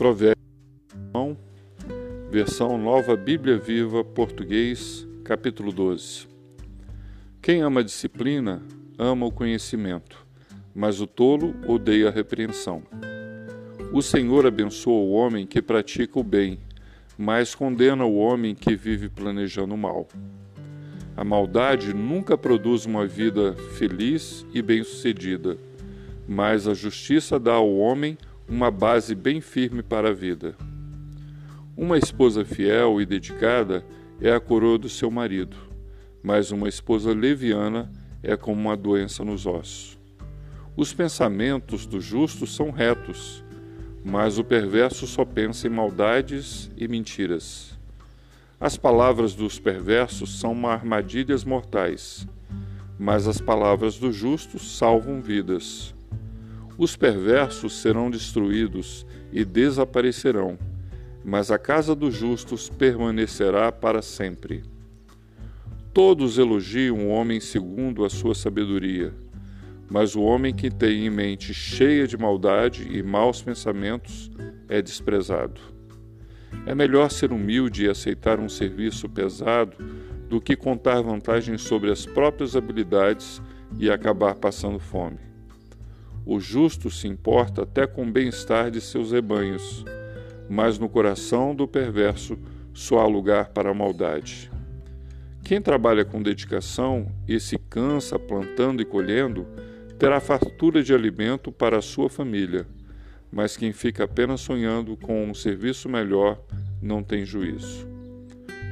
Provérbios, versão Nova Bíblia Viva, português, capítulo 12. Quem ama a disciplina, ama o conhecimento, mas o tolo odeia a repreensão. O Senhor abençoa o homem que pratica o bem, mas condena o homem que vive planejando o mal. A maldade nunca produz uma vida feliz e bem-sucedida, mas a justiça dá ao homem uma base bem firme para a vida. Uma esposa fiel e dedicada é a coroa do seu marido, mas uma esposa leviana é como uma doença nos ossos. Os pensamentos do justo são retos, mas o perverso só pensa em maldades e mentiras. As palavras dos perversos são armadilhas mortais, mas as palavras dos justos salvam vidas. Os perversos serão destruídos e desaparecerão, mas a casa dos justos permanecerá para sempre. Todos elogiam o homem segundo a sua sabedoria, mas o homem que tem em mente cheia de maldade e maus pensamentos é desprezado. É melhor ser humilde e aceitar um serviço pesado do que contar vantagens sobre as próprias habilidades e acabar passando fome. O justo se importa até com o bem-estar de seus rebanhos, mas no coração do perverso só há lugar para a maldade. Quem trabalha com dedicação e se cansa plantando e colhendo, terá fartura de alimento para a sua família mas quem fica apenas sonhando com um serviço melhor não tem juízo.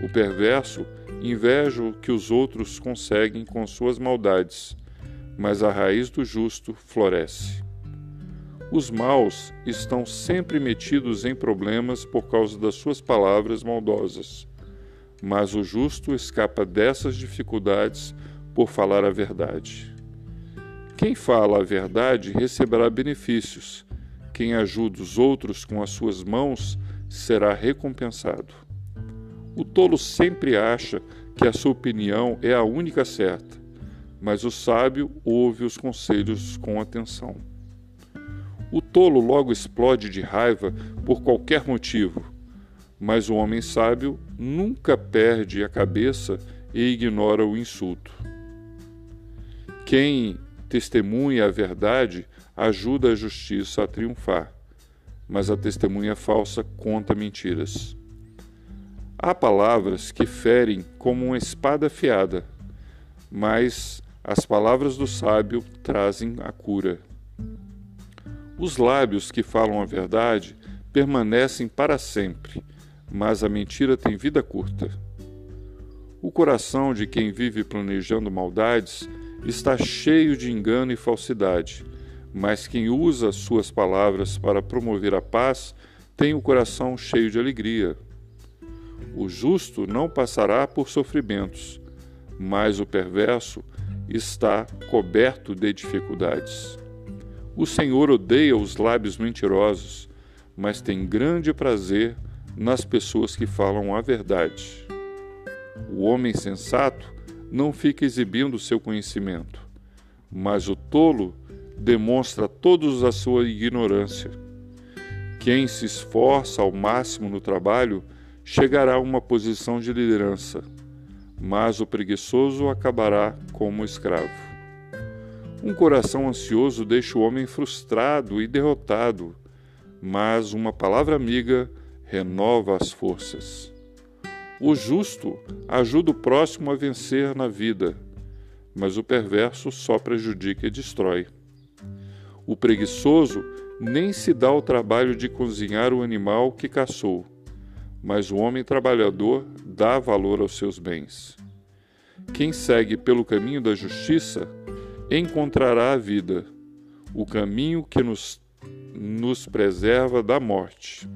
O perverso inveja o que os outros conseguem com suas maldades, mas a raiz do justo floresce. Os maus estão sempre metidos em problemas por causa das suas palavras maldosas, mas o justo escapa dessas dificuldades por falar a verdade. Quem fala a verdade receberá benefícios quem ajuda os outros com as suas mãos será recompensado. O tolo sempre acha que a sua opinião é a única certa, mas o sábio ouve os conselhos com atenção. O tolo logo explode de raiva por qualquer motivo, mas o homem sábio nunca perde a cabeça e ignora o insulto. Quem testemunha a verdade ajuda a justiça a triunfar, mas a testemunha falsa conta mentiras. Há palavras que ferem como uma espada afiada, mas as palavras do sábio trazem a cura. Os lábios que falam a verdade permanecem para sempre, mas a mentira tem vida curta. O coração de quem vive planejando maldades está cheio de engano e falsidade mas quem usa suas palavras para promover a paz tem o coração cheio de alegria. O justo não passará por sofrimentos, mas o perverso está coberto de dificuldades. O Senhor odeia os lábios mentirosos, mas tem grande prazer nas pessoas que falam a verdade. O homem sensato não fica exibindo seu conhecimento, mas o tolo demonstra todos a sua ignorância. Quem se esforça ao máximo no trabalho chegará a uma posição de liderança, mas o preguiçoso acabará como escravo. Um coração ansioso deixa o homem frustrado e derrotado, mas uma palavra amiga renova as forças. O justo ajuda o próximo a vencer na vida, mas o perverso só prejudica e destrói. O preguiçoso nem se dá o trabalho de cozinhar o animal que caçou, mas o homem trabalhador dá valor aos seus bens. Quem segue pelo caminho da justiça encontrará a vida, o caminho que nos, nos preserva da morte.